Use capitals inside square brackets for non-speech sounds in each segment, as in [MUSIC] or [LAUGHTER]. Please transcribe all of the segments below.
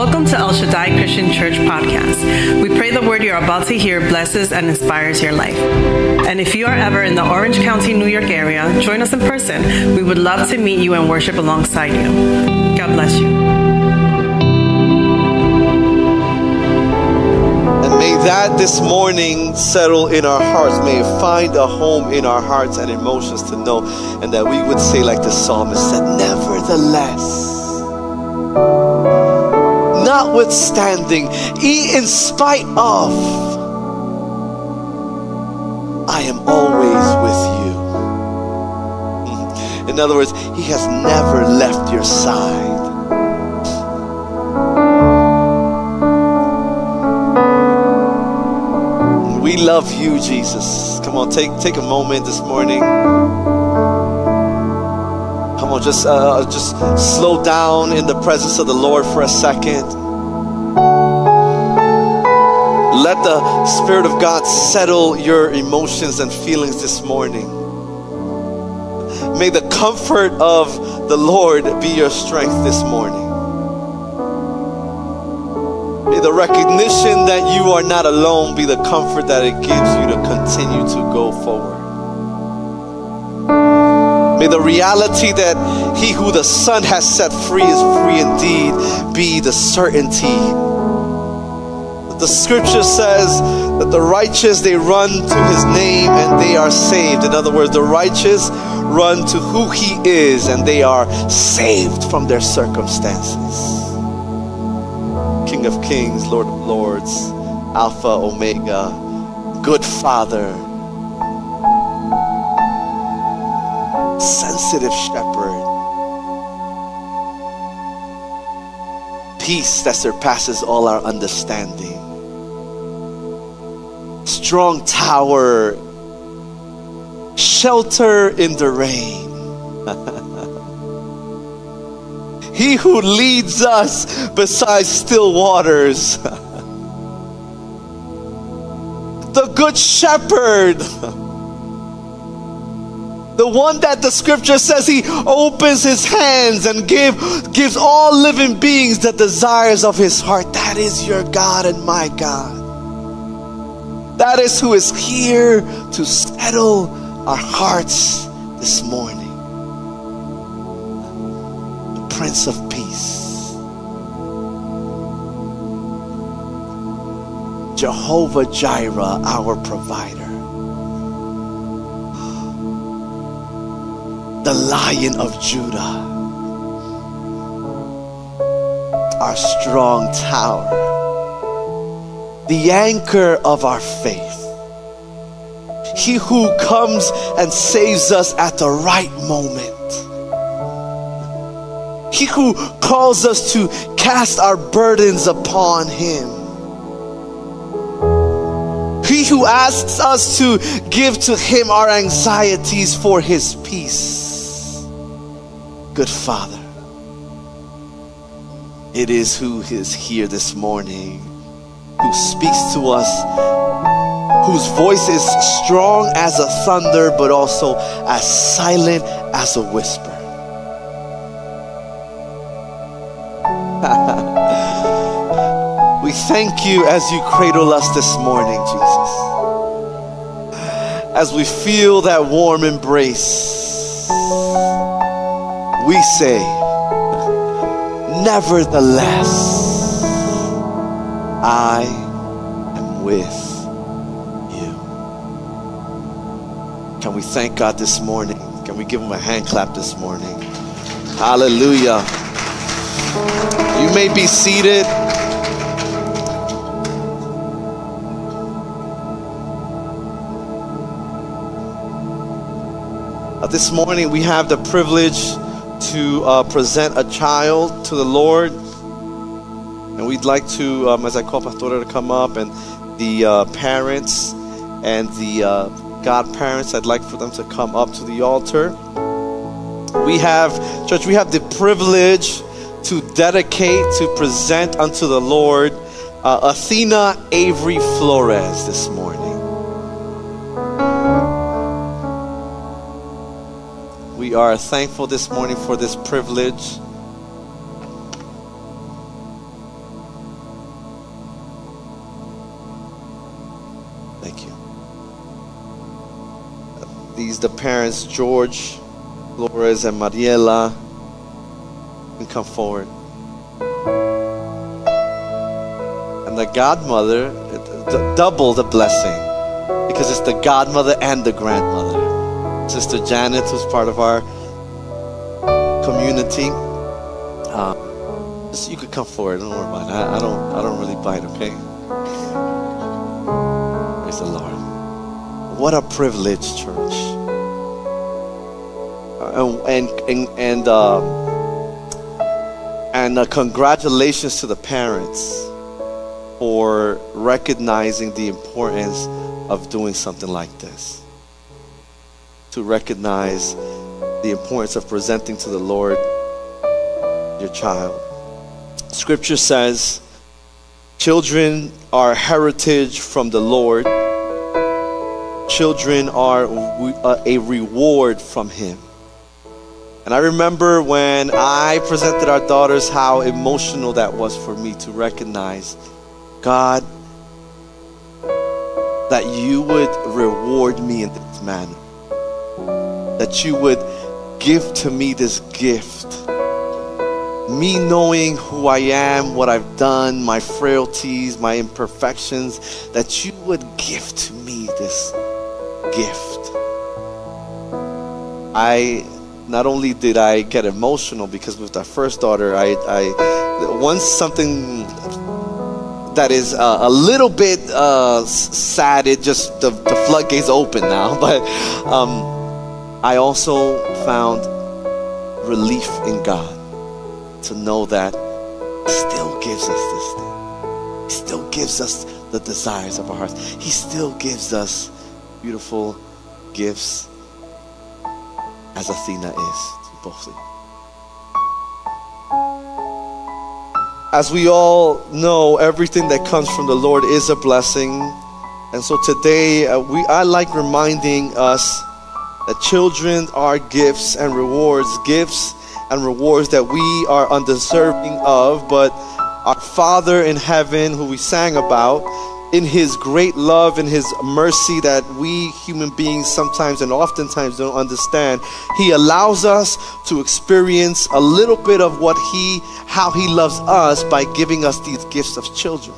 Welcome to El Shaddai Christian Church podcast. We pray the word you're about to hear blesses and inspires your life. And if you are ever in the Orange County, New York area, join us in person. We would love to meet you and worship alongside you. God bless you. And may that this morning settle in our hearts. May it find a home in our hearts and emotions to know. And that we would say, like the psalmist said, nevertheless notwithstanding, in spite of, I am always with you. In other words, He has never left your side. We love you, Jesus. Come on, take take a moment this morning. Come on, just uh, just slow down in the presence of the Lord for a second. Let the Spirit of God settle your emotions and feelings this morning. May the comfort of the Lord be your strength this morning. May the recognition that you are not alone be the comfort that it gives you to continue to go forward. May the reality that he who the Son has set free is free indeed be the certainty the scripture says that the righteous they run to his name and they are saved. In other words, the righteous run to who he is and they are saved from their circumstances. King of kings, Lord of lords, Alpha, Omega, good Father, sensitive shepherd, peace that surpasses all our understanding strong tower, shelter in the rain. [LAUGHS] he who leads us beside still waters. [LAUGHS] the good shepherd. [LAUGHS] The one that the scripture says he opens his hands and give, gives all living beings the desires of his heart. That is your God and my God. That is who is here to settle our hearts this morning. The Prince of Peace. Jehovah Jireh, our provider. The Lion of Judah, our strong tower the anchor of our faith. He who comes and saves us at the right moment. He who calls us to cast our burdens upon Him. He who asks us to give to Him our anxieties for His peace. Good Father, it is who is here this morning who speaks to us, whose voice is strong as a thunder, but also as silent as a whisper. [LAUGHS] we thank you as you cradle us this morning, Jesus. As we feel that warm embrace, we say, Nevertheless. I am with you. Can we thank God this morning? Can we give him a hand clap this morning? Hallelujah. You may be seated. Uh, this morning we have the privilege to uh, present a child to the Lord. And we'd like to, um, as I call Pastora to come up, and the uh, parents and the uh, godparents, I'd like for them to come up to the altar. We have, church, we have the privilege to dedicate, to present unto the Lord uh, Athena Avery Flores this morning. We are thankful this morning for this privilege. The parents, George, Flores, and Mariela, can come forward. And the godmother, double the blessing because it's the godmother and the grandmother. Sister Janet, who's part of our community. Uh, you could come forward. Don't worry about it. I, I don't. I don't really bite. Okay. Praise the Lord. What a privilege, church. And and and uh, and uh, congratulations to the parents for recognizing the importance of doing something like this. To recognize the importance of presenting to the Lord your child. Scripture says, Children are heritage from the Lord. Children are a reward from Him. And I remember when I presented our daughters how emotional that was for me to recognize God, that you would reward me in this manner, that you would give to me this gift. Me knowing who I am, what I've done, my frailties, my imperfections, that you would give to me this gift. I not only did I get emotional because with our first daughter, I, I once something that is uh, a little bit uh, sad. It just the, the floodgates open now, [LAUGHS] but um, I also found relief in God to know that He still gives us this thing. He still gives us the desires of our hearts. He still gives us beautiful gifts as Athena is to. As we all know, everything that comes from the Lord is a blessing. And so today, uh, we, I like reminding us that children are gifts and rewards, gifts and rewards that we are undeserving of, but our Father in heaven, who we sang about, in his great love and his mercy that we human beings sometimes and oftentimes don't understand he allows us to experience a little bit of what he how he loves us by giving us these gifts of children.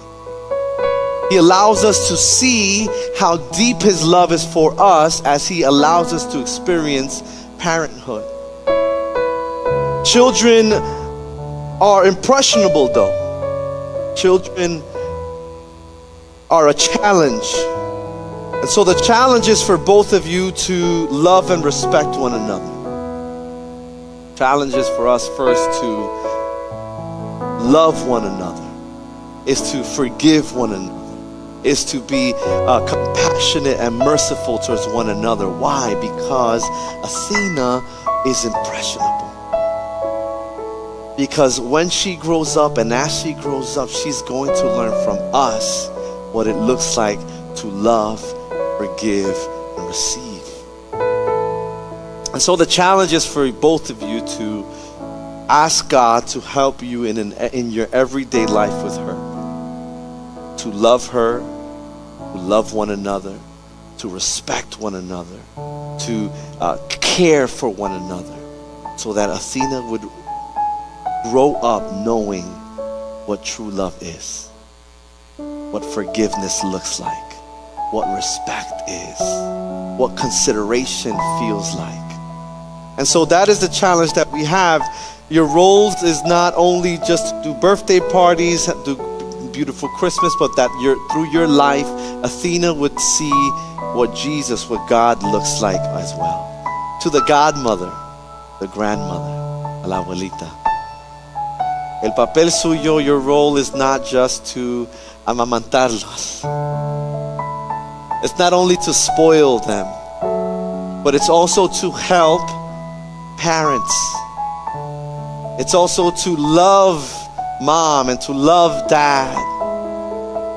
He allows us to see how deep his love is for us as he allows us to experience parenthood. Children are impressionable though. Children are a challenge. And so the challenge is for both of you to love and respect one another. Challenge is for us first to love one another, is to forgive one another, is to be uh, compassionate and merciful towards one another. Why? Because Athena is impressionable. Because when she grows up and as she grows up, she's going to learn from us what it looks like to love, forgive, and receive. And so the challenge is for both of you to ask God to help you in, an, in your everyday life with her. To love her, to love one another, to respect one another, to uh, care for one another, so that Athena would grow up knowing what true love is what forgiveness looks like, what respect is, what consideration feels like. And so that is the challenge that we have. Your roles is not only just to do birthday parties, do beautiful Christmas, but that your through your life, Athena would see what Jesus, what God looks like as well. To the godmother, the grandmother, la abuelita. El papel suyo, your role is not just to amamantarlos. It's not only to spoil them, but it's also to help parents. It's also to love mom and to love dad.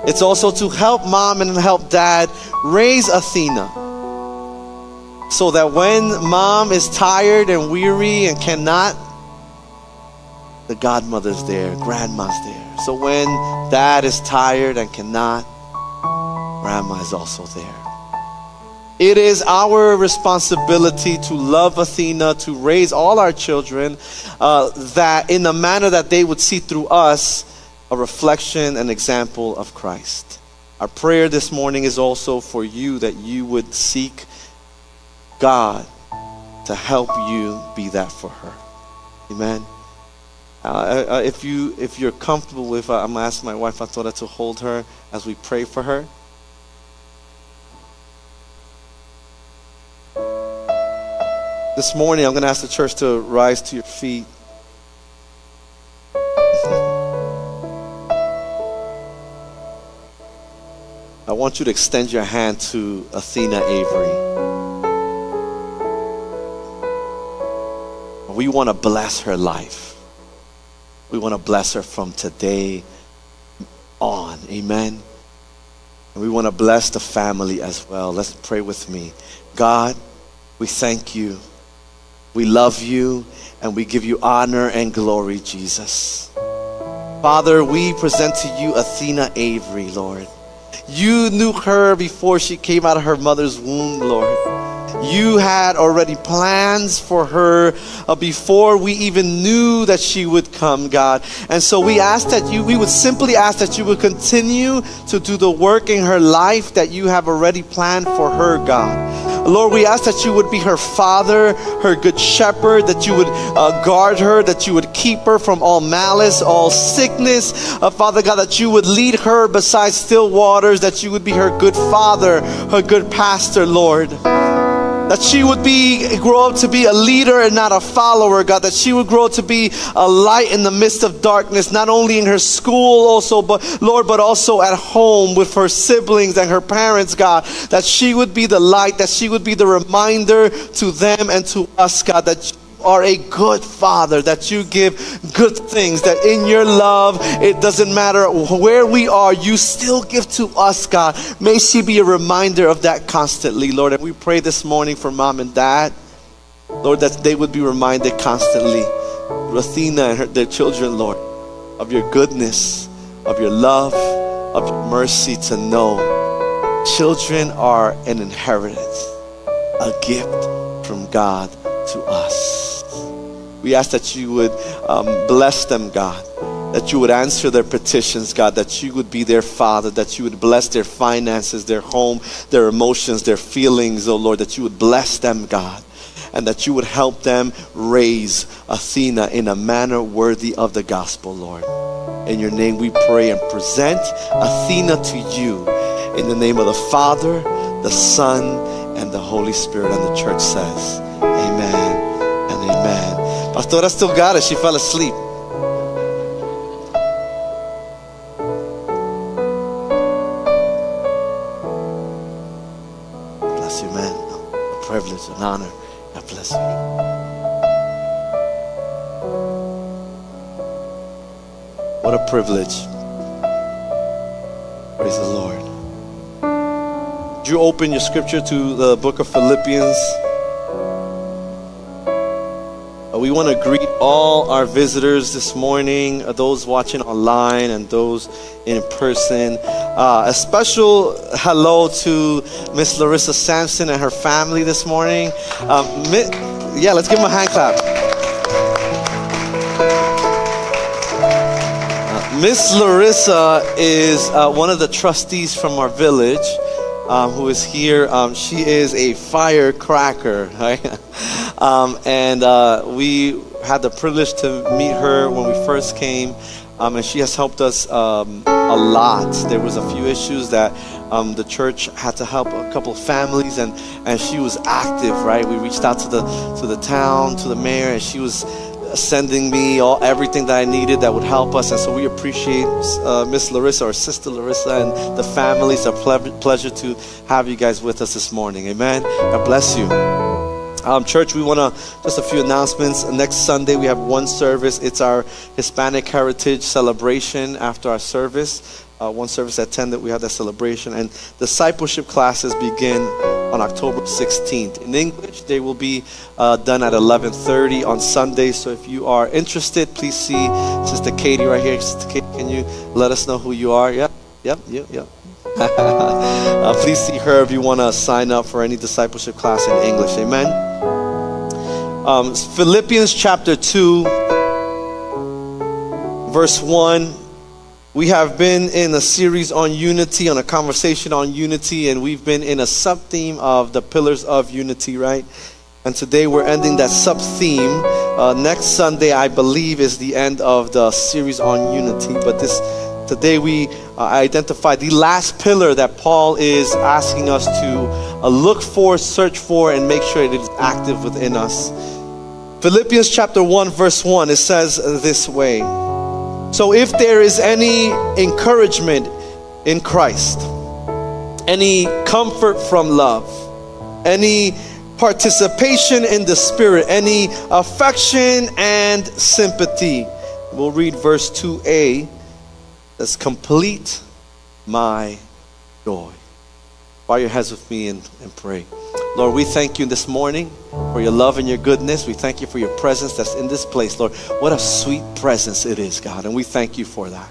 It's also to help mom and help dad raise Athena. So that when mom is tired and weary and cannot, the godmother's there, grandma's there. So when dad is tired and cannot, grandma is also there. It is our responsibility to love Athena, to raise all our children, uh, that in the manner that they would see through us a reflection and example of Christ. Our prayer this morning is also for you that you would seek God to help you be that for her. Amen. Uh, uh, if you if you're comfortable with, uh, I'm gonna ask my wife Antonia to hold her as we pray for her. This morning, I'm gonna ask the church to rise to your feet. [LAUGHS] I want you to extend your hand to Athena Avery. We want to bless her life. We want to bless her from today on. Amen. And we want to bless the family as well. Let's pray with me. God, we thank you. We love you and we give you honor and glory, Jesus. Father, we present to you Athena Avery, Lord. You knew her before she came out of her mother's womb, Lord. You had already plans for her uh, before we even knew that she would come, God. And so we ask that you, we would simply ask that you would continue to do the work in her life that you have already planned for her, God. Lord, we ask that you would be her father, her good shepherd, that you would uh, guard her, that you would keep her from all malice, all sickness. Uh, Father God, that you would lead her beside still waters, that you would be her good father, her good pastor, Lord that she would be grow up to be a leader and not a follower god that she would grow to be a light in the midst of darkness not only in her school also but lord but also at home with her siblings and her parents god that she would be the light that she would be the reminder to them and to us god that are a good father, that you give good things, that in your love, it doesn't matter where we are, you still give to us, God. May she be a reminder of that constantly, Lord. And we pray this morning for mom and dad, Lord, that they would be reminded constantly, Athena and her, their children, Lord, of your goodness, of your love, of your mercy to know children are an inheritance, a gift from God to us. We ask that you would um, bless them, God. That you would answer their petitions, God. That you would be their Father. That you would bless their finances, their home, their emotions, their feelings, oh Lord. That you would bless them, God. And that you would help them raise Athena in a manner worthy of the gospel, Lord. In your name we pray and present Athena to you. In the name of the Father, the Son, and the Holy Spirit. And the church says. Pastora still got it. She fell asleep. Bless you, man. A privilege, an honor. God bless you. What a privilege. Praise the Lord. Would you open your scripture to the book of Philippians? We want to greet all our visitors this morning, uh, those watching online and those in person. Uh, a special hello to Miss Larissa Sampson and her family this morning. Um, yeah, let's give them a hand clap. Uh, Miss Larissa is uh, one of the trustees from our village. Um, who is here? Um, she is a firecracker, [LAUGHS] right? Um, and uh, we had the privilege to meet her when we first came. Um, and she has helped us um, a lot. There was a few issues that um, the church had to help a couple of families, and, and she was active. Right, we reached out to the to the town, to the mayor, and she was sending me all everything that I needed that would help us. And so we appreciate uh, Miss Larissa or Sister Larissa and the family. It's a ple- pleasure to have you guys with us this morning. Amen. God bless you. Um, church, we want to just a few announcements. Next Sunday, we have one service. It's our Hispanic Heritage celebration after our service. Uh, one service at 10 that we have that celebration. And discipleship classes begin on October 16th. In English, they will be uh, done at 11:30 on Sunday. So if you are interested, please see Sister Katie right here. Sister Katie, can you let us know who you are? Yep, yep, yep, yep. [LAUGHS] uh, please see her if you want to sign up for any discipleship class in English. Amen. Um, Philippians chapter 2, verse 1. We have been in a series on unity, on a conversation on unity, and we've been in a sub theme of the pillars of unity, right? And today we're ending that sub theme. Uh, next Sunday, I believe, is the end of the series on unity. But this today we uh, identify the last pillar that Paul is asking us to uh, look for, search for, and make sure it is active within us. Philippians chapter 1, verse 1, it says this way. So if there is any encouragement in Christ, any comfort from love, any participation in the Spirit, any affection and sympathy, we'll read verse 2a. That's complete my joy. Bow your heads with me and, and pray. Lord, we thank you this morning for your love and your goodness. We thank you for your presence that's in this place, Lord. What a sweet presence it is, God, and we thank you for that.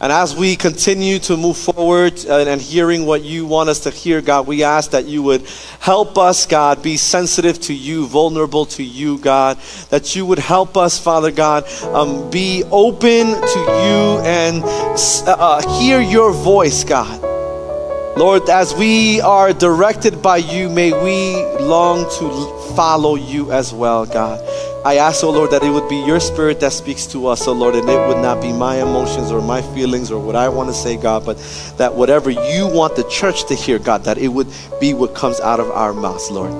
And as we continue to move forward and, and, hearing what you want us to hear, God, we ask that you would help us, God, be sensitive to you, vulnerable to you, God. That you would help us, Father God, um, be open to you and uh, hear your voice, God. Lord, as we are directed by you, may we long to follow you as well, God. I ask, oh Lord, that it would be your spirit that speaks to us, oh Lord, and it would not be my emotions or my feelings or what I want to say, God, but that whatever you want the church to hear, God, that it would be what comes out of our mouths, Lord.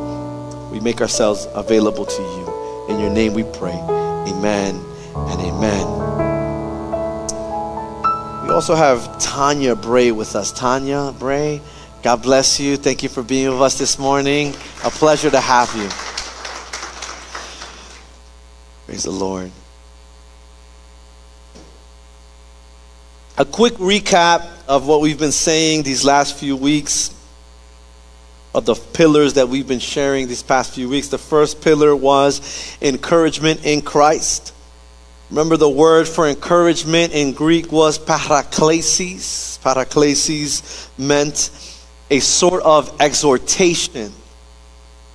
We make ourselves available to you. In your name we pray. Amen and amen. We also have Tanya Bray with us. Tanya Bray, God bless you. Thank you for being with us this morning. A pleasure to have you. Praise the Lord. A quick recap of what we've been saying these last few weeks, of the pillars that we've been sharing these past few weeks. The first pillar was encouragement in Christ. Remember, the word for encouragement in Greek was paraklesis. Paraklesis meant a sort of exhortation.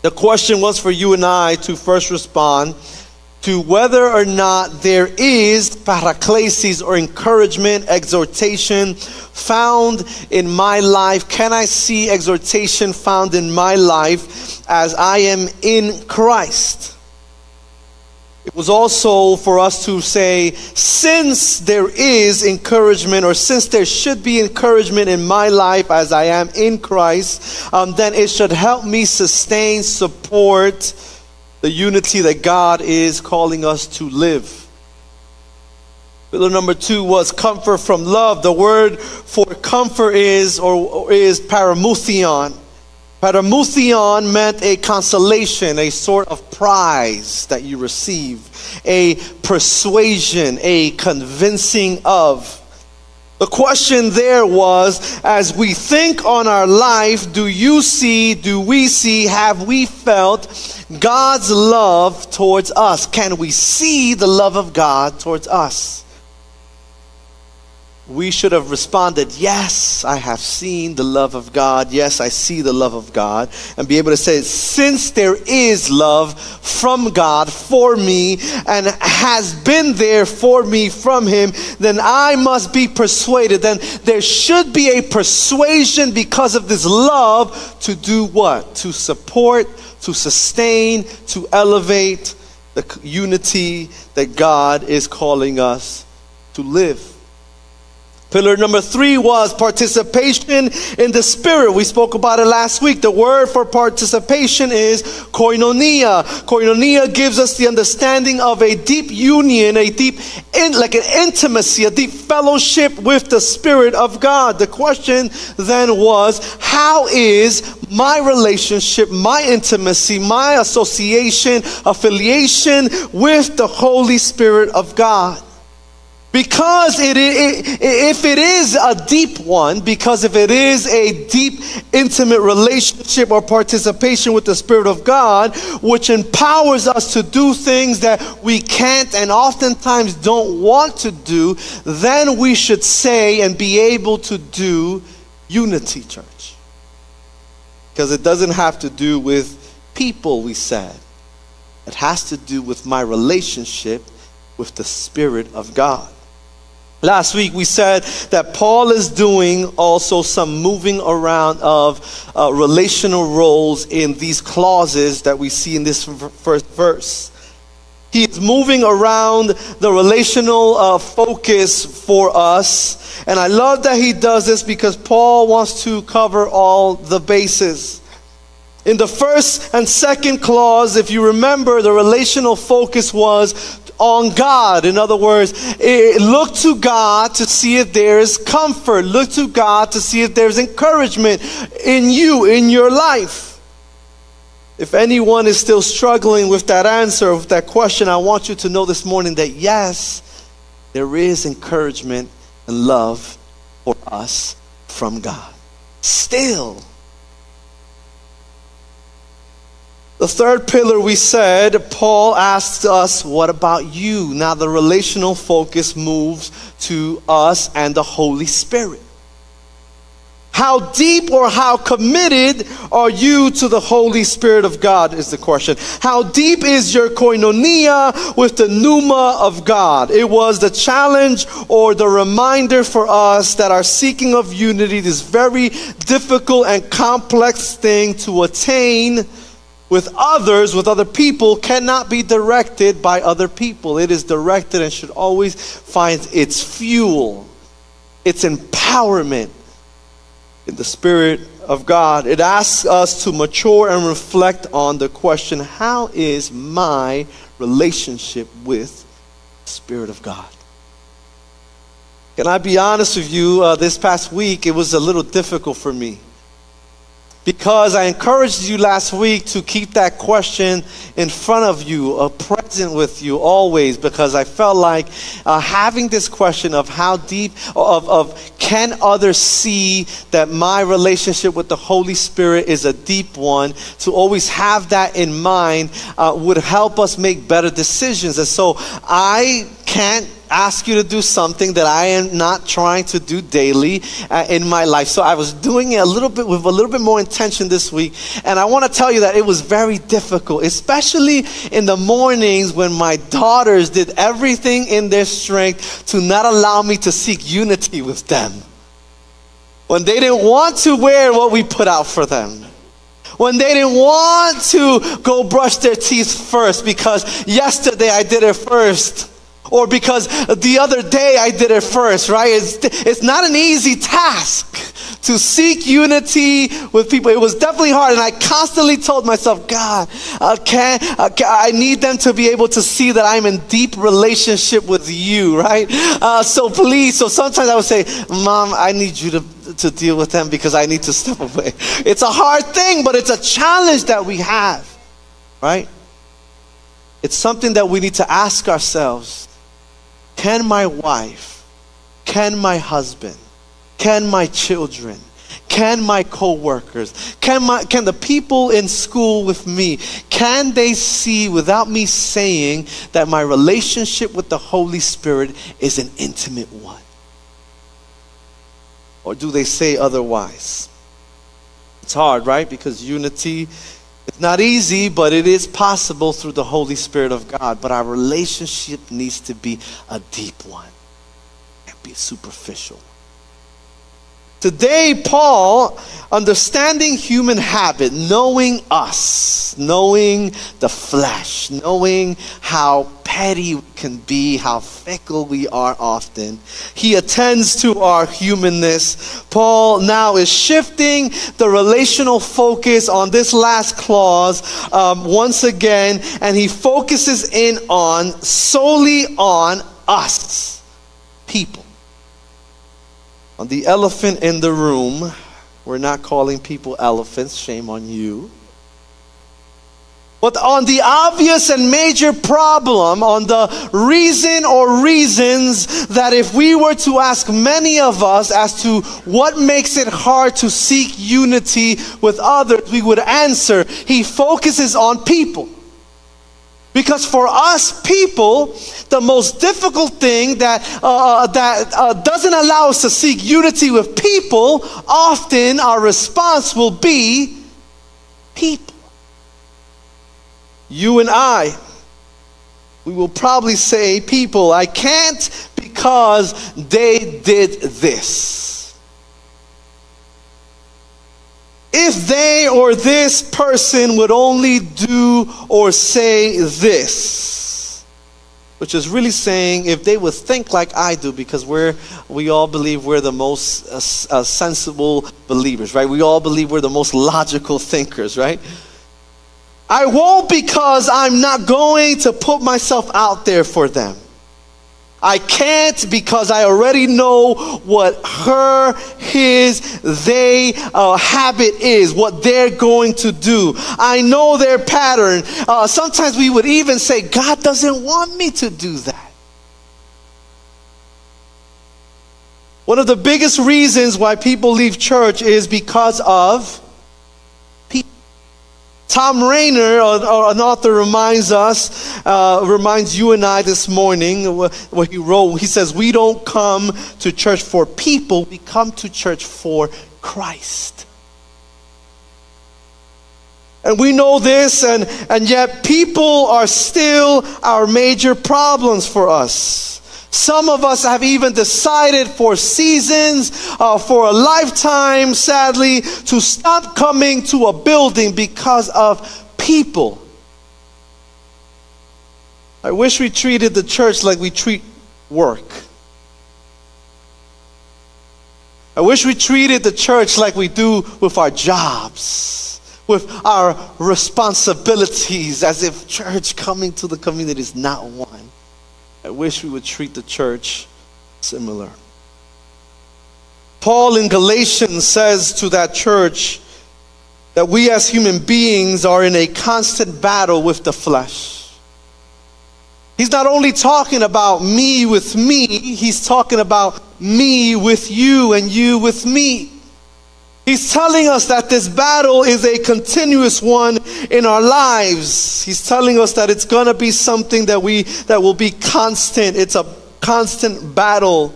The question was for you and I to first respond to whether or not there is paraklesis or encouragement, exhortation found in my life. Can I see exhortation found in my life as I am in Christ? It was also for us to say, since there is encouragement, or since there should be encouragement in my life as I am in Christ, um, then it should help me sustain, support the unity that God is calling us to live. Pillar number two was comfort from love. The word for comfort is or is paramuthion. Paramuthion meant a consolation, a sort of prize that you receive, a persuasion, a convincing of. The question there was as we think on our life, do you see, do we see, have we felt God's love towards us? Can we see the love of God towards us? We should have responded, Yes, I have seen the love of God. Yes, I see the love of God. And be able to say, Since there is love from God for me and has been there for me from Him, then I must be persuaded. Then there should be a persuasion because of this love to do what? To support, to sustain, to elevate the unity that God is calling us to live. Pillar number three was participation in the Spirit. We spoke about it last week. The word for participation is koinonia. Koinonia gives us the understanding of a deep union, a deep, in, like an intimacy, a deep fellowship with the Spirit of God. The question then was, how is my relationship, my intimacy, my association, affiliation with the Holy Spirit of God? Because it, it, if it is a deep one, because if it is a deep, intimate relationship or participation with the Spirit of God, which empowers us to do things that we can't and oftentimes don't want to do, then we should say and be able to do unity, church. Because it doesn't have to do with people, we said. It has to do with my relationship with the Spirit of God. Last week we said that Paul is doing also some moving around of uh, relational roles in these clauses that we see in this first verse. He is moving around the relational uh, focus for us. And I love that he does this because Paul wants to cover all the bases. In the first and second clause, if you remember, the relational focus was on God. In other words, eh, look to God to see if there's comfort. Look to God to see if there's encouragement in you, in your life. If anyone is still struggling with that answer, with that question, I want you to know this morning that yes, there is encouragement and love for us from God. Still, The third pillar we said, Paul asked us, What about you? Now the relational focus moves to us and the Holy Spirit. How deep or how committed are you to the Holy Spirit of God is the question. How deep is your koinonia with the pneuma of God? It was the challenge or the reminder for us that our seeking of unity, this very difficult and complex thing to attain, with others, with other people, cannot be directed by other people. It is directed and should always find its fuel, its empowerment in the Spirit of God. It asks us to mature and reflect on the question how is my relationship with the Spirit of God? Can I be honest with you? Uh, this past week, it was a little difficult for me because I encouraged you last week to keep that question in front of you, uh, present with you always, because I felt like uh, having this question of how deep, of, of can others see that my relationship with the Holy Spirit is a deep one, to always have that in mind uh, would help us make better decisions. And so I can't ask you to do something that I am not trying to do daily uh, in my life. So I was doing it a little bit with a little bit more intention this week. And I want to tell you that it was very difficult, especially in the mornings when my daughters did everything in their strength to not allow me to seek unity with them. When they didn't want to wear what we put out for them when they didn't want to go brush their teeth first because yesterday I did it first or because the other day I did it first, right? It's, it's not an easy task to seek unity with people. It was definitely hard, and I constantly told myself, God, uh, can, uh, can, I need them to be able to see that I'm in deep relationship with you, right? Uh, so please, so sometimes I would say, Mom, I need you to to deal with them because I need to step away. It's a hard thing, but it's a challenge that we have, right? It's something that we need to ask ourselves can my wife, can my husband, can my children, can my co-workers, can, my, can the people in school with me, can they see without me saying that my relationship with the Holy Spirit is an intimate one? Or do they say otherwise? It's hard, right? Because unity it's not easy, but it is possible through the Holy Spirit of God. But our relationship needs to be a deep one, and be superficial. Today, Paul, understanding human habit, knowing us, knowing the flesh, knowing how petty we can be, how fickle we are often, he attends to our humanness. Paul now is shifting the relational focus on this last clause um, once again, and he focuses in on solely on us, people on the elephant in the room, we're not calling people elephants, shame on you. But on the obvious and major problem, on the reason or reasons that if we were to ask many of us as to what makes it hard to seek unity with others, we would answer, he focuses on people. Because for us people, the most difficult thing that, uh, that uh, doesn't allow us to seek unity with people, often our response will be people. You and I, we will probably say, People, I can't because they did this. If they or this person would only do or say this, which is really saying if they would think like I do, because we're we all believe we're the most uh, uh, sensible believers, right? We all believe we're the most logical thinkers, right? I won't because I'm not going to put myself out there for them. I can't because I already know what her, his, they uh, habit is, what they're going to do. I know their pattern. Uh, sometimes we would even say, God doesn't want me to do that. One of the biggest reasons why people leave church is because of Thom Rainer, an author, reminds us, uh, reminds you and I this morning what he wrote. He says, We don't come to church for people, we come to church for Christ. And we know this, and, and yet people are still our major problems for us. Some of us have even decided for seasons, uh, for a lifetime, sadly, to stop coming to a building because of people. I wish we treated the church like we treat work. I wish we treated the church like we do with our jobs, with our responsibilities, as if church coming to the community is not one. I wish we would treat the church similar. Paul in Galatians says to that church that we as human beings are in a constant battle with the flesh. He's not only talking about me with me, he's talking about me with you and you with me. He's telling us that this battle is a continuous one in our lives. He's telling us that it's going to be something that we that will be constant. It's a constant battle.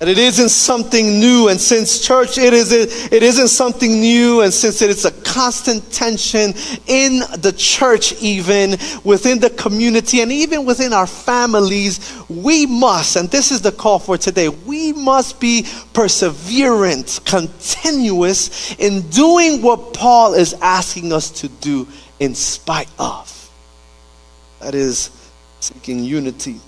And it isn't something new. And since church, it, is, it isn't something new. And since it is a constant tension in the church, even within the community and even within our families, we must, and this is the call for today, we must be perseverant, continuous in doing what Paul is asking us to do in spite of. That is seeking unity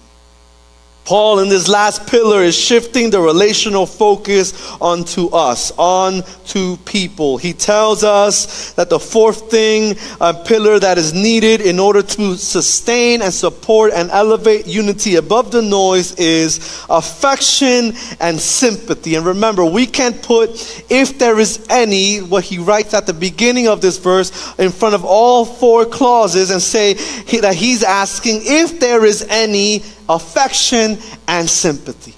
Paul, in this last pillar, is shifting the relational focus onto us, onto people. He tells us that the fourth thing, a pillar that is needed in order to sustain and support and elevate unity above the noise, is affection and sympathy. And remember, we can't put, if there is any, what he writes at the beginning of this verse, in front of all four clauses and say that he's asking if there is any affection, and sympathy.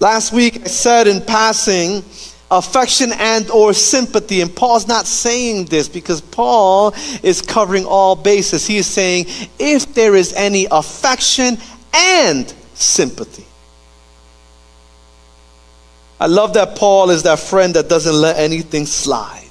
Last week I said in passing, affection and or sympathy and paul's not saying this because paul is covering all bases. He is saying if there is any affection and sympathy. I love that paul is that friend that doesn't let anything slide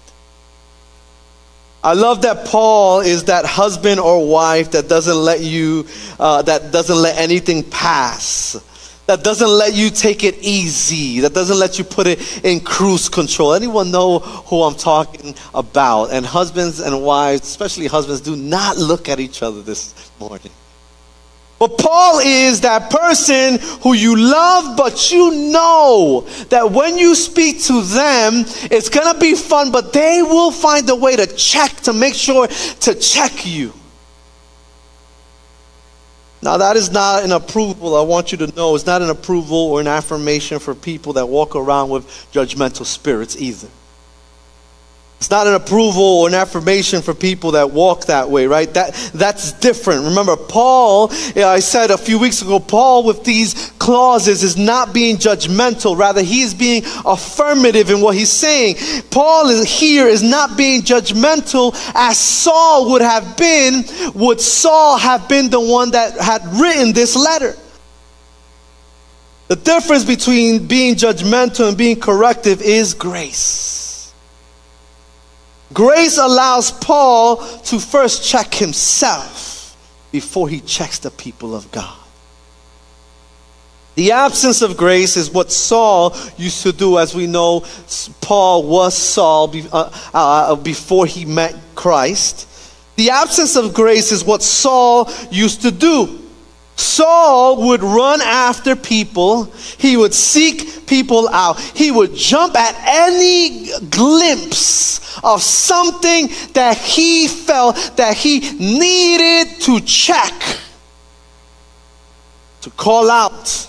I love that Paul is that husband or wife that doesn't let you, uh, that doesn't let anything pass, that doesn't let you take it easy, that doesn't let you put it in cruise control. Anyone know who I'm talking about? And husbands and wives, especially husbands, do not look at each other this morning. But Paul is that person who you love, but you know that when you speak to them, it's going to be fun, but they will find a way to check, to make sure to check you. Now, that is not an approval, I want you to know, it's not an approval or an affirmation for people that walk around with judgmental spirits either. It's not an approval or an affirmation for people that walk that way, right? That, that's different. Remember, Paul, I said a few weeks ago, Paul with these clauses is not being judgmental. Rather, he is being affirmative in what he's saying. Paul is here is not being judgmental as Saul would have been, would Saul have been the one that had written this letter. The difference between being judgmental and being corrective is grace. Grace allows Paul to first check himself before he checks the people of God. The absence of grace is what Saul used to do, as we know, Paul was Saul uh, uh, before he met Christ. The absence of grace is what Saul used to do. Saul would run after people, he would seek people out, he would jump at any glimpse of something that he felt that he needed to check, to call out.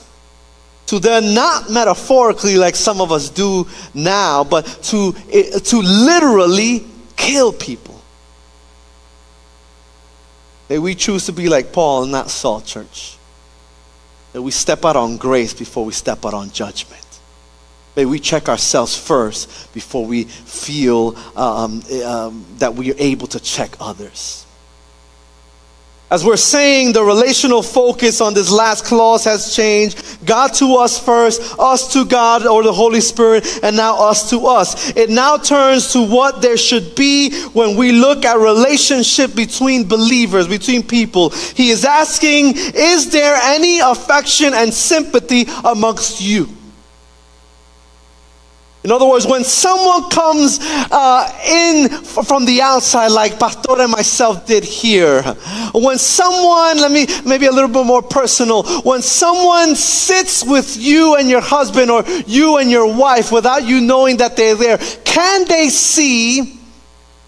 To then not metaphorically like some of us do now, but to, eh, to literally kill people. May we choose to be like Paul and not Saul, church. That we step out on grace before we step out on judgment. May we check ourselves first before we feel um, um, that we are able to check others. As we're saying, the relational focus on this last clause has changed. God to us first, us to God or the Holy Spirit, and now us to us. It now turns to what there should be when we look at relationship between believers, between people. He is asking, is there any affection and sympathy amongst you? In other words, when someone comes uh, in from the outside, like Pastor and myself did here, when someone, let me maybe a little bit more personal, when someone sits with you and your husband or you and your wife without you knowing that they're there, can they see,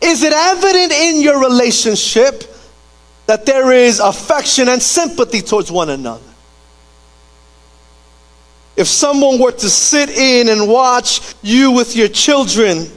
is it evident in your relationship that there is affection and sympathy towards one another? If someone were to sit in and watch you with your children,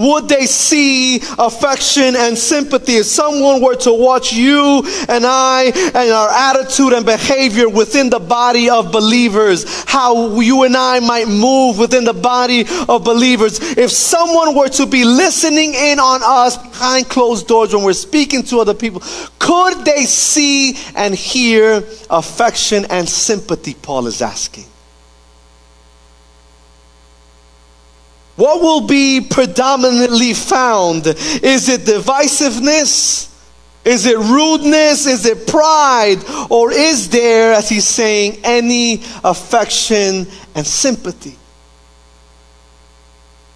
would they see affection and sympathy? If someone were to watch you and I and our attitude and behavior within the body of believers, how you and I might move within the body of believers, if someone were to be listening in on us behind closed doors when we're speaking to other people, could they see and hear affection and sympathy? Paul is asking. What will be predominantly found? Is it divisiveness? Is it rudeness? Is it pride? Or is there, as he's saying, any affection and sympathy?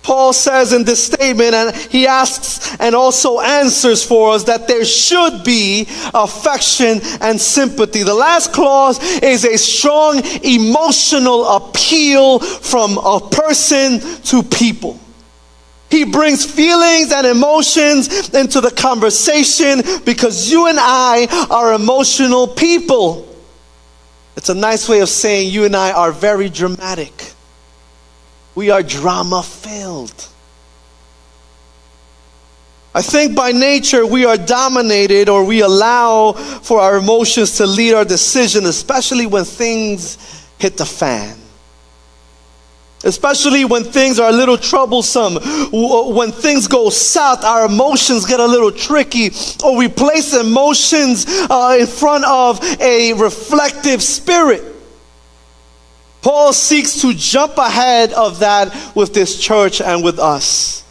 Paul says in this statement, and he asks and also answers for us that there should be affection and sympathy. The last clause is a strong emotional appeal from a person to people. He brings feelings and emotions into the conversation because you and I are emotional people. It's a nice way of saying you and I are very dramatic. We are drama filled. I think by nature we are dominated or we allow for our emotions to lead our decision, especially when things hit the fan. Especially when things are a little troublesome, when things go south, our emotions get a little tricky, or we place emotions uh, in front of a reflective spirit. Paul seeks to jump ahead of that with this church and with us.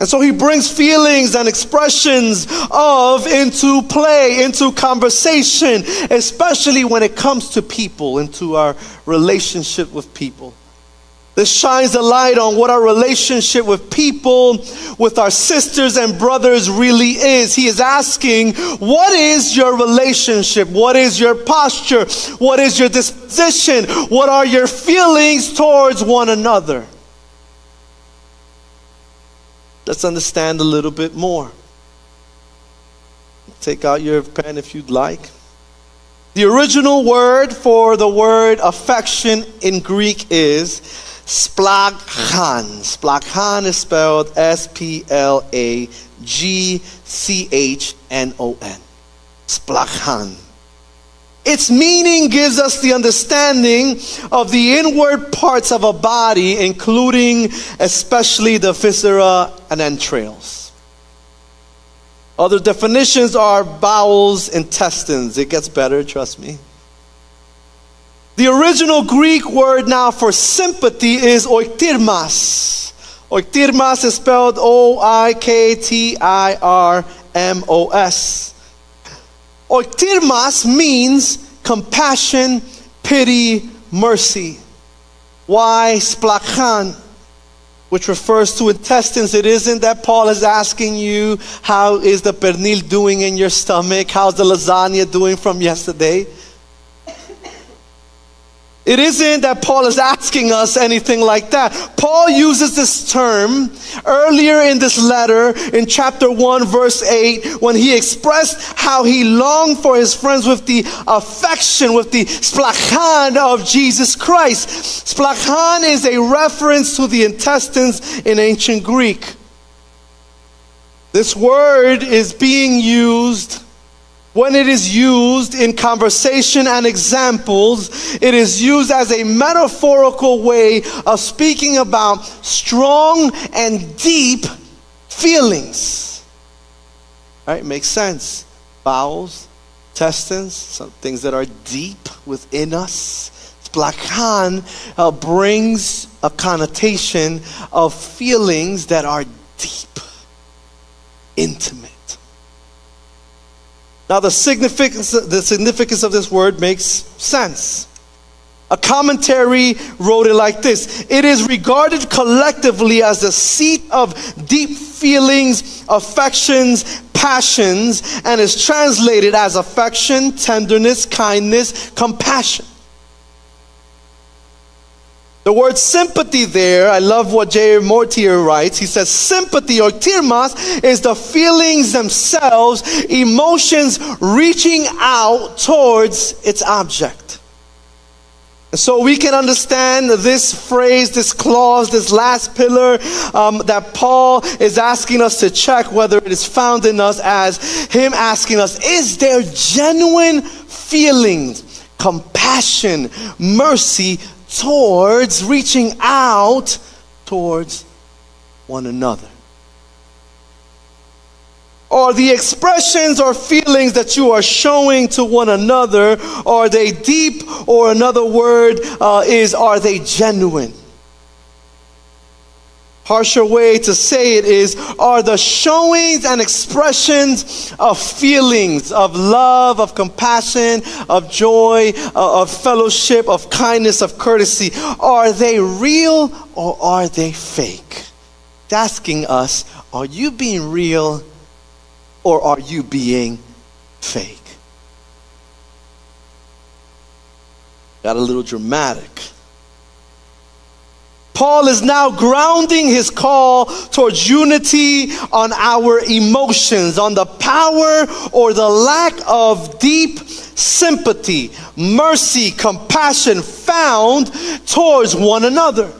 And so he brings feelings and expressions of into play, into conversation, especially when it comes to people, into our relationship with people. This shines a light on what our relationship with people, with our sisters and brothers really is. He is asking, what is your relationship? What is your posture? What is your disposition? What are your feelings towards one another? Let's understand a little bit more. Take out your pen if you'd like. The original word for the word affection in Greek is Splagchnon. Splagchnon is spelled S P L A G C H N O N. Splagchnon. Its meaning gives us the understanding of the inward parts of a body, including especially the viscera and entrails. Other definitions are bowels, intestines. It gets better, trust me. The original Greek word now for sympathy is oiktirmos. Oiktirmos is spelled O I K T I R M O S. Oiktirmos means compassion, pity, mercy. Why splagchnon? Which refers to intestines. It isn't that Paul is asking you, how is the pernil doing in your stomach? How's the lasagna doing from yesterday? It isn't that Paul is asking us anything like that. Paul uses this term earlier in this letter in chapter 1, verse 8, when he expressed how he longed for his friends with the affection, with the splagchnon of Jesus Christ. Splagchnon is a reference to the intestines in ancient Greek. This word is being used when it is used in conversation and examples, it is used as a metaphorical way of speaking about strong and deep feelings. Right? Makes sense. Bowels, intestines, some things that are deep within us. Splagchnon uh, brings a connotation of feelings that are deep, intimate. Now, the significance, the significance of this word makes sense. A commentary wrote it like this It is regarded collectively as the seat of deep feelings, affections, passions, and is translated as affection, tenderness, kindness, compassion. The word sympathy there, I love what J. Motyer writes. He says, sympathy oiktirmos is the feelings themselves, emotions reaching out towards its object. So we can understand this phrase, this clause, this last pillar um, that Paul is asking us to check whether it is found in us as him asking us, is there genuine feelings, compassion, mercy towards reaching out towards one another. Are the expressions or feelings that you are showing to one another, are they deep? Or another word uh, is, are they genuine? Harsher way to say it is are the showings and expressions of feelings of love of compassion of joy uh, of fellowship of kindness of courtesy. Are they real or are they fake? It's asking us are you being real or are you being fake? Got a little dramatic Paul is now grounding his call towards unity on our emotions, on the power or the lack of deep sympathy, mercy, compassion found towards one another.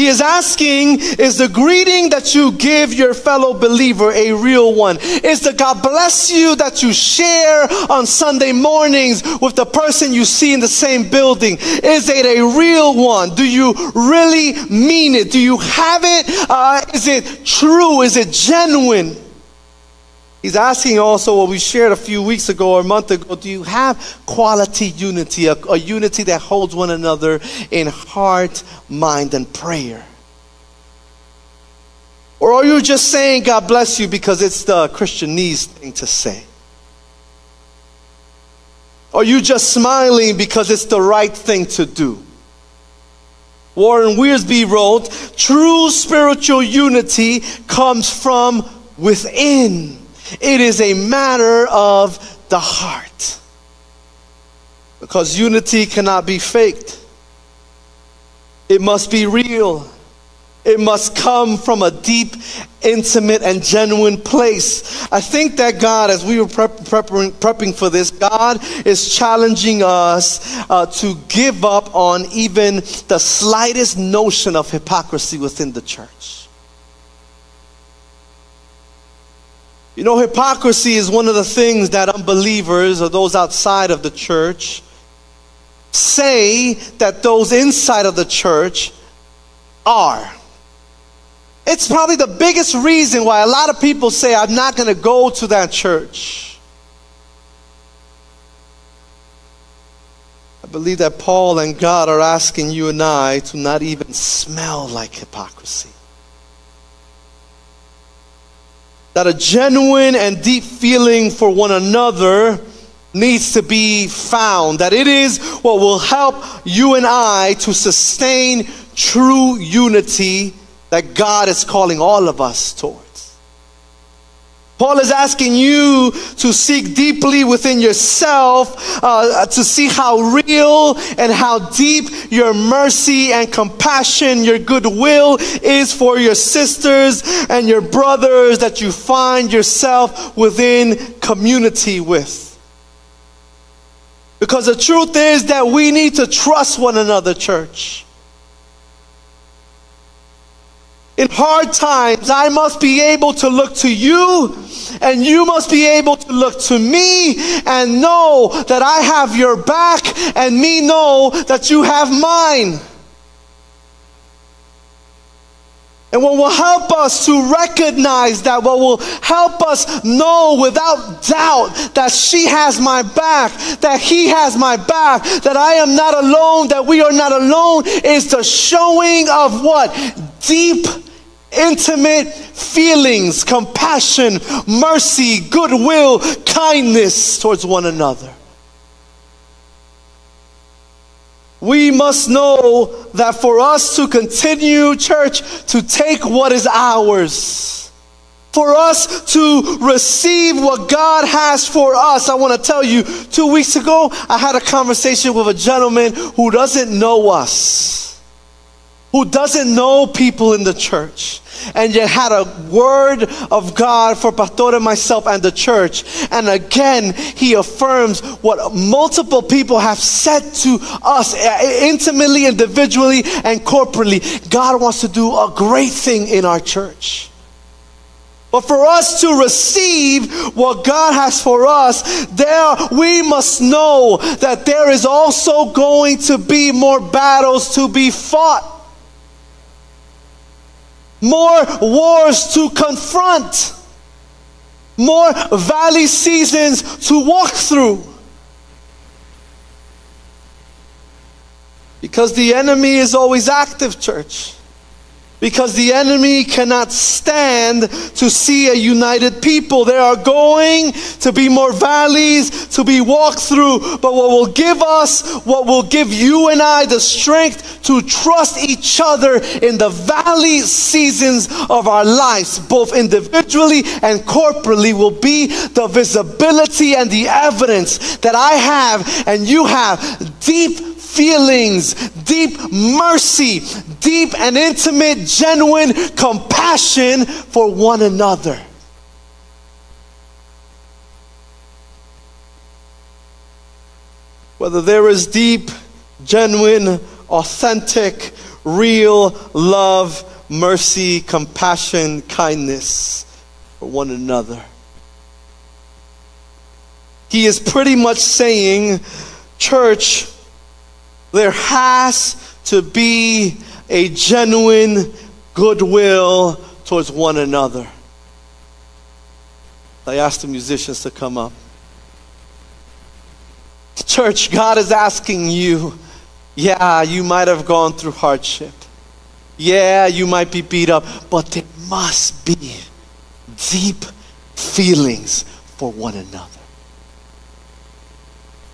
He is asking, is the greeting that you give your fellow believer a real one? Is the God bless you that you share on Sunday mornings with the person you see in the same building? Is it a real one? Do you really mean it? Do you have it? Uh, is it true? Is it genuine? He's asking also what we shared a few weeks ago or a month ago do you have quality unity, a, a, unity that holds one another in heart, mind, and prayer? Or are you just saying God bless you because it's the Christianese thing to say? Are you just smiling because it's the right thing to do? Warren Wiersbe wrote, true spiritual unity comes from within. It is a matter of the heart. Because unity cannot be faked, it must be real. It must come from a deep, intimate, and genuine place. I think that God, as we were prep, prepping, prepping for this, God is challenging us uh, to give up on even the slightest notion of hypocrisy within the church. You know, hypocrisy is one of the things that unbelievers or those outside of the church say that those inside of the church are. It's probably the biggest reason why a lot of people say, I'm not going to go to that church. I believe that Paul and God are asking you and I to not even smell like hypocrisy. That a genuine and deep feeling for one another needs to be found. That it is what will help you and I to sustain true unity that God is calling all of us towards. Paul is asking you to seek deeply within yourself uh, to see how real and how deep your mercy and compassion, your goodwill is for your sisters and your brothers that you find yourself within community with. Because the truth is that we need to trust one another, church. In hard times, I must be able to look to you, and you must be able to look to me and know that I have your back, and me know that you have mine. And what will help us to recognize that, what will help us know without doubt that she has my back, that he has my back, that I am not alone, that we are not alone, is the showing of what? Deep, intimate feelings, compassion, mercy, goodwill, kindness towards one another. we must know that for us to continue, church, to take what is ours, for us to receive what God has for us. I want to tell you, two weeks ago, I had a conversation with a gentleman who doesn't know us, who doesn't know people in the church and yet had a word of God for Pastor and myself and the church. And again, he affirms what multiple people have said to us eh, intimately, individually, and corporately. God wants to do a great thing in our church. But for us to receive what God has for us, there we must know that there is also going to be more battles to be fought more wars to confront, more valley seasons to walk through. Because the enemy is always active, church because the enemy cannot stand to see a united people. There are going to be more valleys to be walked through, but what will give us, what will give you and I the strength to trust each other in the valley seasons of our lives, both individually and corporately, will be the visibility and the evidence that I have and you have deep feelings, deep mercy, deep and intimate, genuine compassion for one another. Whether there is deep, genuine, authentic, real love, mercy, compassion, kindness for one another. He is pretty much saying, Church, there has to be a genuine goodwill towards one another. I asked the musicians to come up. Church, God is asking you, yeah, you might have gone through hardship. Yeah, you might be beat up, but there must be deep feelings for one another.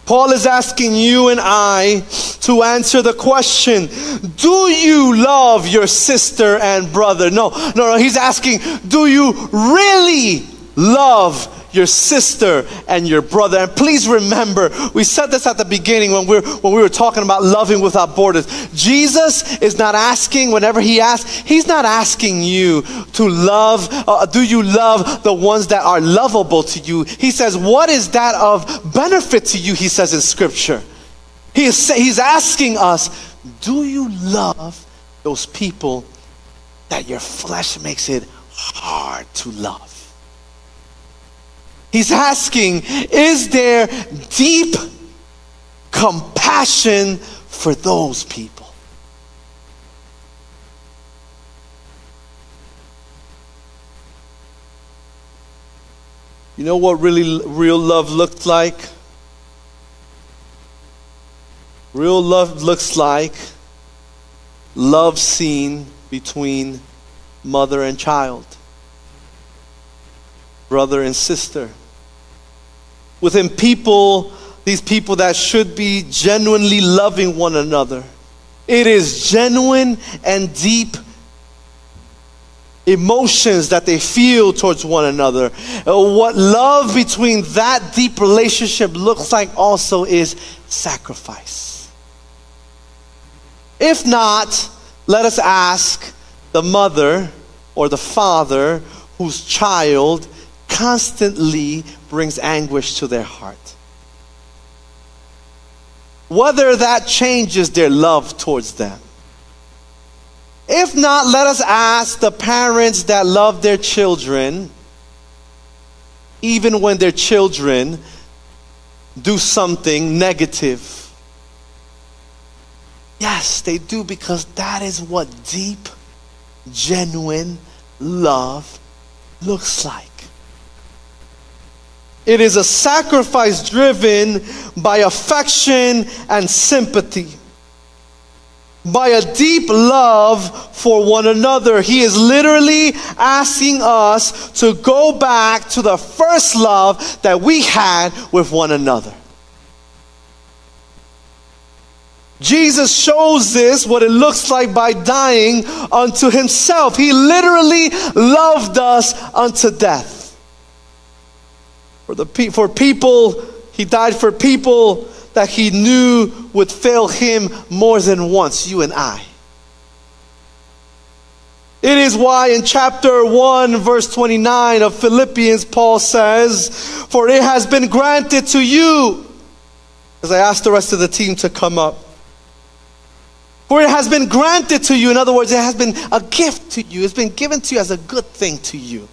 Paul is asking you and I to answer the question Do you love your sister and brother? No, no, no. He's asking Do you really love your sister and your brother. And please remember, we said this at the beginning when we were, when we were talking about loving without borders. Jesus is not asking, whenever he asks, he's not asking you to love, uh, do you love the ones that are lovable to you? He says, what is that of benefit to you? He says in scripture. He is, he's asking us, do you love those people that your flesh makes it hard to love? He's asking, is there deep compassion for those people? You know what really real love looked like? Real love looks like love seen between mother and child, brother and sister. Within people, these people that should be genuinely loving one another. It is genuine and deep emotions that they feel towards one another. Uh, what love between that deep relationship looks like also is sacrifice. If not, let us ask the mother or the father whose child constantly brings anguish to their heart. Whether that changes their love towards them. If not, let us ask the parents that love their children, even when their children do something negative Yes, they do because that is what deep, genuine love looks like. It is a sacrifice driven by affection and sympathy, by a deep love for one another. He is literally asking us to go back to the first love that we had with one another. Jesus shows this, what it looks like by dying unto himself. He literally loved us unto death. For, the, for people, he died for people that he knew would fail him more than once, you and I. It is why in chapter 1, verse 29 of Philippians, Paul says, For it has been granted to you, as I ask the rest of the team to come up for it has been granted to you. In other words, it has been a gift to you. It's been given to you as a good thing to you.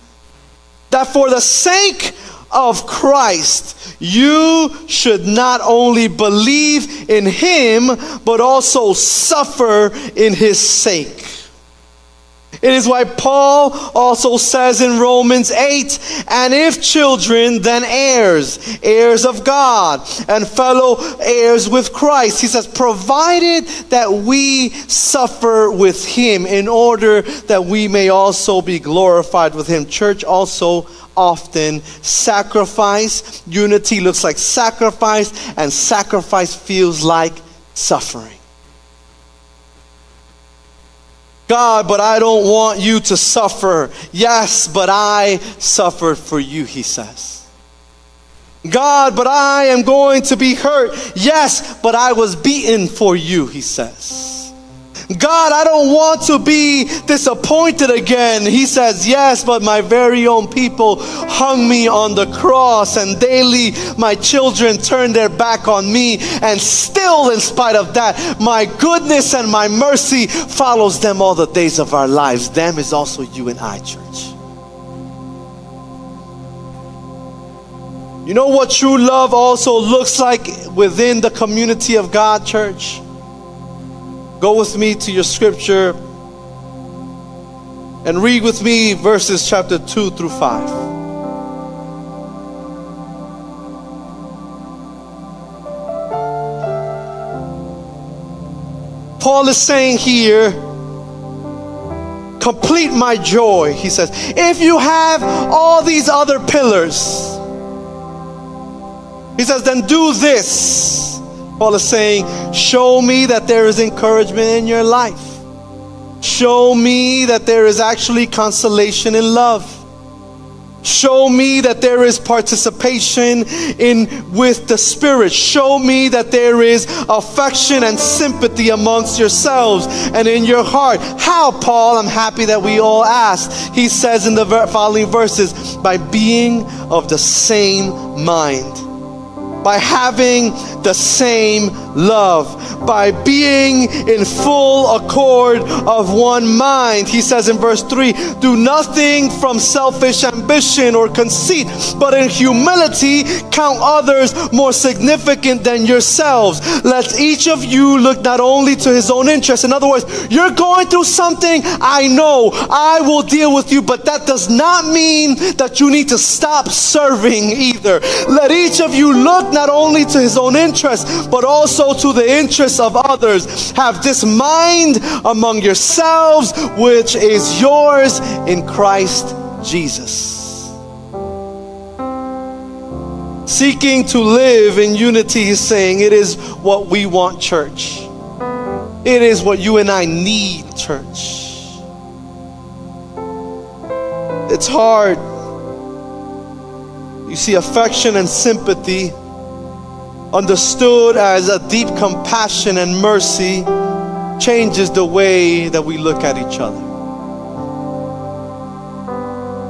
That for the sake of Christ, you should not only believe in him, but also suffer in his sake. It is why Paul also says in Romans 8, and if children, then heirs, heirs of God, and fellow heirs with Christ. He says, provided that we suffer with him in order that we may also be glorified with him. Church also often sacrifice. Unity looks like sacrifice, and sacrifice feels like suffering. God, but I don't want you to suffer. Yes, but I suffered for you, he says. God, but I am going to be hurt. Yes, but I was beaten for you, he says. God, I don't want to be disappointed again. He says, Yes, but my very own people hung me on the cross, and daily my children turn their back on me. And still, in spite of that, my goodness and my mercy follows them all the days of our lives. Them is also you and I, church. You know what true love also looks like within the community of God, church? Go with me to your scripture and read with me verses chapter 2 through 5. Paul is saying here, complete my joy, he says. If you have all these other pillars, he says, then do this Paul is saying, Show me that there is encouragement in your life. Show me that there is actually consolation in love. Show me that there is participation in with the Spirit. Show me that there is affection and sympathy amongst yourselves and in your heart. How, Paul? I'm happy that we all asked. He says in the following verses, by being of the same mind by having the same love, by being in full accord of one mind. He says in verse 3 Do nothing from selfish ambition or conceit, but in humility count others more significant than yourselves. Let each of you look not only to his own interest. In other words, you're going through something, I know, I will deal with you, but that does not mean that you need to stop serving either. Let each of you look not only to his own interest, but also to the interests of others. Have this mind among yourselves, which is yours in Christ Jesus. Seeking to live in unity, he's saying, it is what we want, church. It is what you and I need, church. It's hard. You see, affection and sympathy understood as a deep compassion and mercy, changes the way that we look at each other.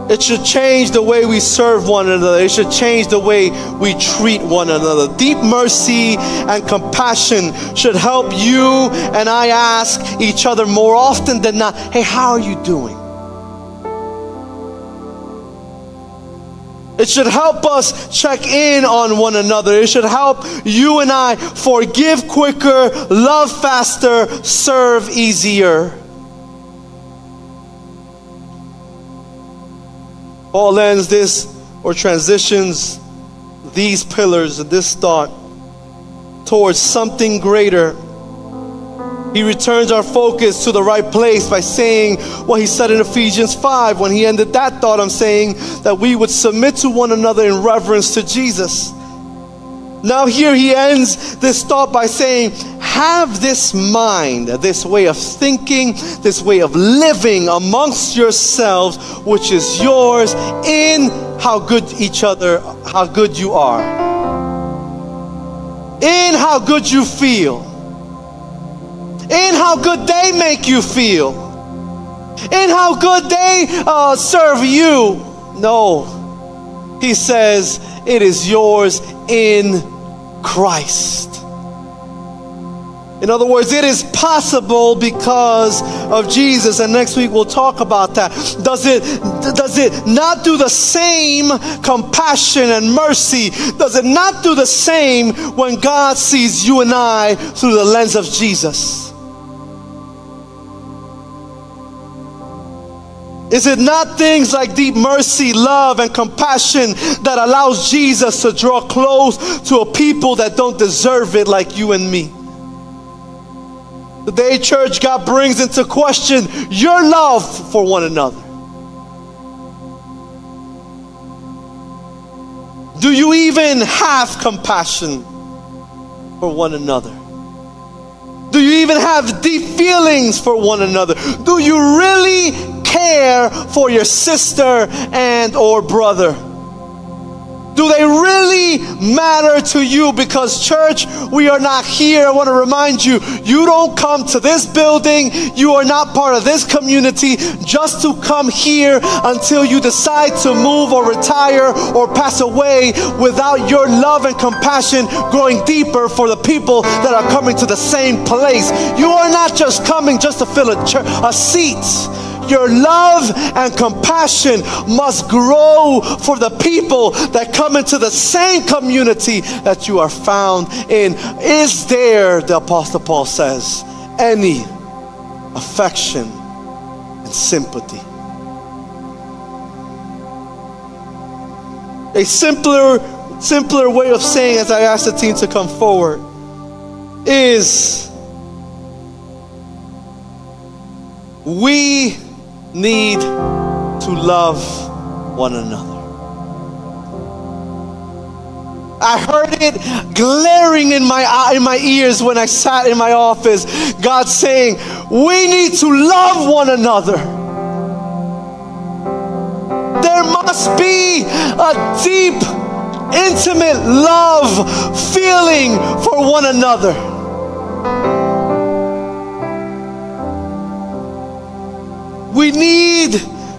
It should change the way we serve one another. It should change the way we treat one another. Deep mercy and compassion should help you and I ask each other more often than not, hey, how are you doing? It should help us check in on one another. It should help you and I forgive quicker, love faster, serve easier. Paul ends this or transitions these pillars of this thought towards something greater he returns our focus to the right place by saying what he said in Ephesians 5 when he ended that thought. I'm saying that we would submit to one another in reverence to Jesus. Now, here he ends this thought by saying, Have this mind, this way of thinking, this way of living amongst yourselves, which is yours, in how good each other, how good you are, in how good you feel in how good they make you feel, in how good they uh, serve you. No, he says it is yours in Christ. In other words, it is possible because of Jesus. And next week we'll talk about that. Does it, does it not do the same compassion and mercy? Does it not do the same when God sees you and I through the lens of Jesus? Is it not things like deep mercy, love, and compassion that allows Jesus to draw close to a people that don't deserve it like you and me? Today, church, God brings into question your love for one another. Do you even have compassion for one another? Do you even have deep feelings for one another? Do you really care for your sister and or brother? Do they really matter to you? Because, church, we are not here. I want to remind you you don't come to this building, you are not part of this community just to come here until you decide to move or retire or pass away without your love and compassion growing deeper for the people that are coming to the same place. You are not just coming just to fill a, a seat your love and compassion must grow for the people that come into the same community that you are found in. Is there, the Apostle Paul says, any affection and sympathy? A simpler, simpler way of saying, as I ask the team to come forward, is we need to love one another. I heard it glaring in my uh, in my ears when I sat in my office. God saying, "We need to love one another." There must be a deep, intimate love feeling for one another. We need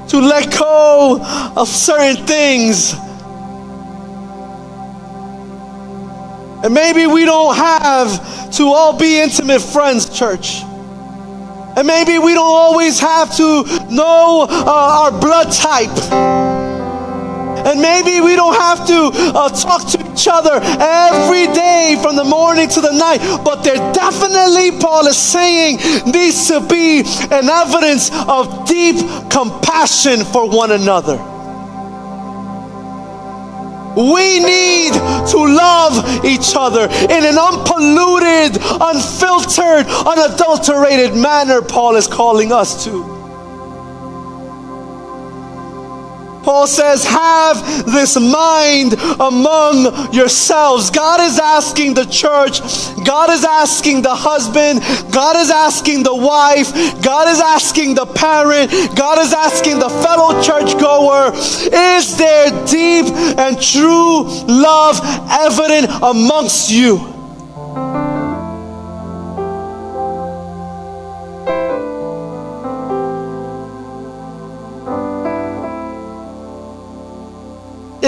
to let go of certain things. And maybe we don't have to all be intimate friends, church. And maybe we don't always have to know uh, our blood type. And maybe we don't have to uh, talk to each other every day from the morning to the night. But there definitely, Paul is saying, needs to be an evidence of deep compassion for one another. We need to love each other in an unpolluted, unfiltered, unadulterated manner, Paul is calling us to. Paul says, have this mind among yourselves. God is asking the church, God is asking the husband, God is asking the wife, God is asking the parent, God is asking the fellow churchgoer, is there deep and true love evident amongst you?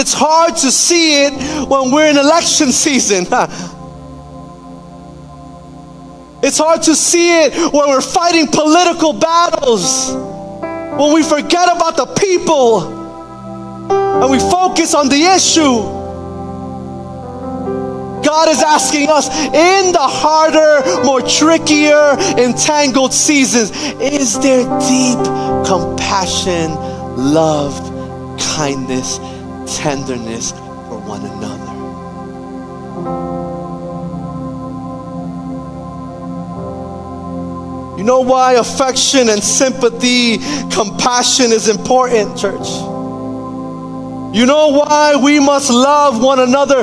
It's hard to see it when we're in election [LAUGHS] season. It's hard to see it when we're fighting political battles, when we forget about the people and we focus on the issue. God is asking us in the harder, more trickier, entangled seasons is there deep compassion, love, kindness, tenderness for one another. You know why affection and sympathy, compassion is important, church? You know why we must love one another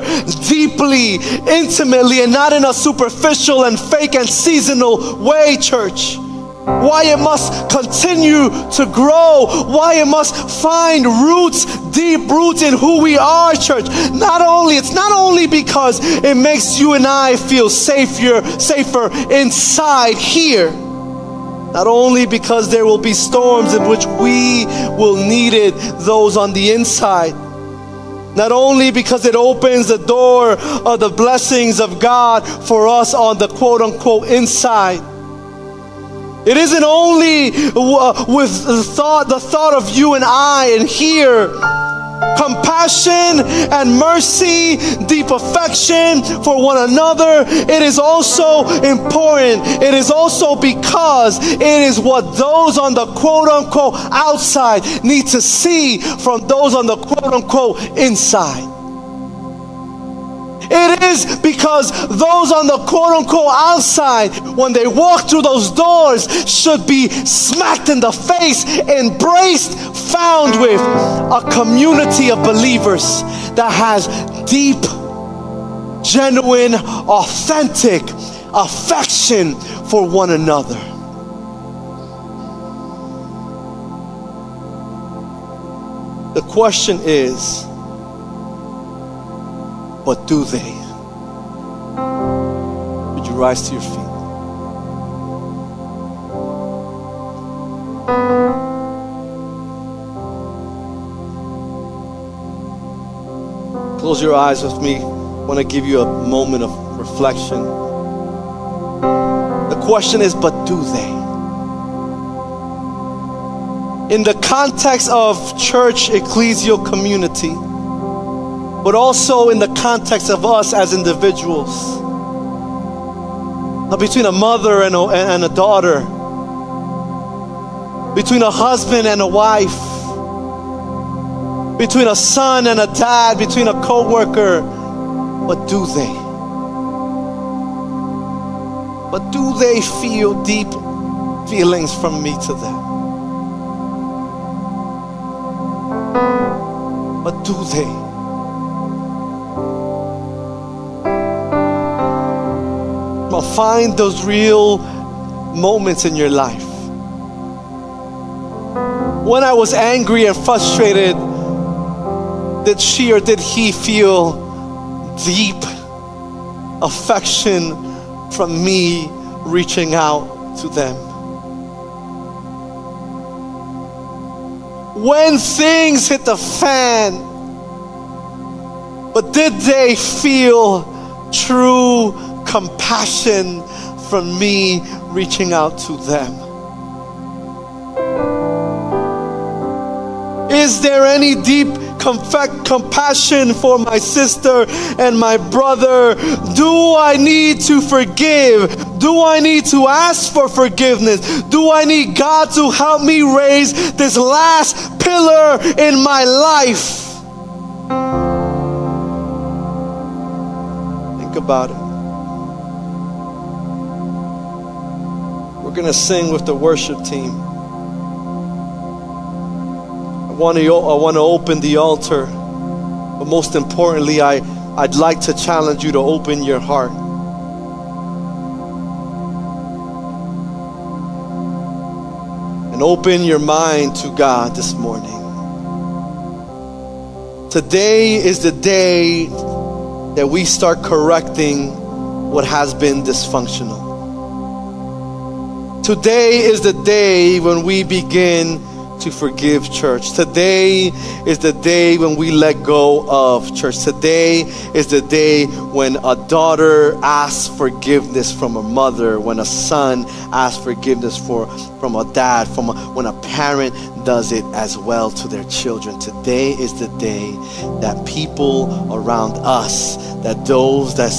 deeply, intimately, and not in a superficial and fake and seasonal way, church why it must continue to grow, why it must find roots, deep roots in who we are, church. Not only, it's not only because it makes you and I feel safer, safer inside here. Not only because there will be storms in which we will need it, those on the inside. Not only because it opens the door of the blessings of God for us on the quote unquote inside it isn't only uh, with the thought, the thought of you and I and here. Compassion and mercy, deep affection for one another. It is also important. It is also because it is what those on the quote unquote outside need to see from those on the quote unquote inside. It is because those on the quote unquote outside, when they walk through those doors, should be smacked in the face, embraced, found with a community of believers that has deep, genuine, authentic affection for one another. The question is, but do they? Would you rise to your feet? Close your eyes with me. I want to give you a moment of reflection. The question is, but do they? In the context of church ecclesial community, but also in the context of us as individuals. Between a mother and a, and a daughter, between a husband and a wife, between a son and a dad, between a co worker, what do they? But do they feel deep feelings from me to them? But do they? Find those real moments in your life. When I was angry and frustrated did she or did he feel deep affection from me reaching out to them? When things hit the fan, but did they feel true compassion from me reaching out to them? Is there any deep compassion for my sister and my brother? Do I need to forgive? Do I need to ask for forgiveness? Do I need God to help me raise this last pillar in my life? Think about it. We're going to sing with the worship team. I want to I want to open the altar. But most importantly, I I'd like to challenge you to open your heart. And open your mind to God this morning. Today is the day that we start correcting what has been dysfunctional. Today is the day when we begin to forgive church. Today is the day when we let go of church. Today is the day when a daughter asks forgiveness from a mother, when a son asks forgiveness for from a dad, from a, when a parent does it as well to their children. Today is the day that people around us, that those that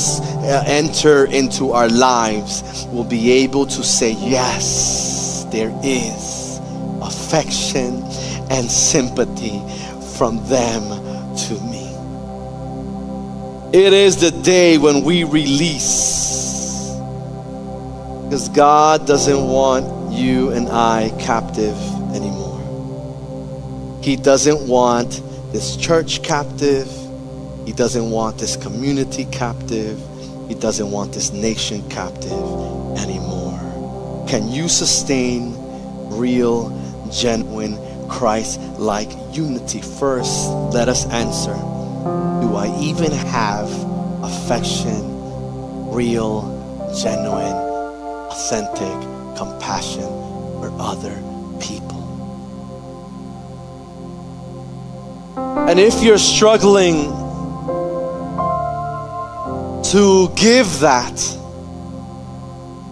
uh, enter into our lives will be able to say yes, there is affection and sympathy from them to me. It is the day when we release. Because God doesn't want you and I captive anymore. He doesn't want this church captive. He doesn't want this community captive. He doesn't want this nation captive anymore. Can you sustain real genuine Christ like unity. First, let us answer Do I even have affection, real, genuine, authentic compassion for other people? And if you're struggling to give that,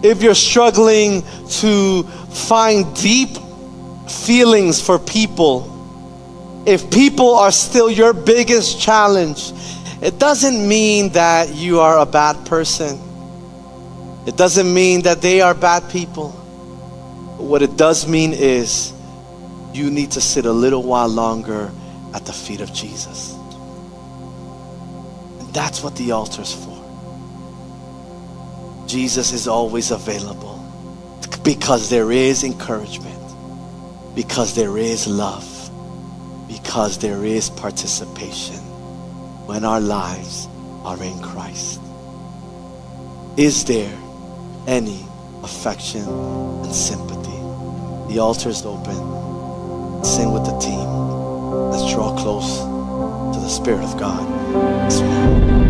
if you're struggling to find deep feelings for people, if people are still your biggest challenge, it doesn't mean that you are a bad person. It doesn't mean that they are bad people. what it does mean is you need to sit a little while longer at the feet of Jesus. And that's what the altar's for. Jesus is always available because there is encouragement because there is love, because there is participation when our lives are in Christ. Is there any affection and sympathy? The altar is open. Sing with the team. Let's draw close to the Spirit of God.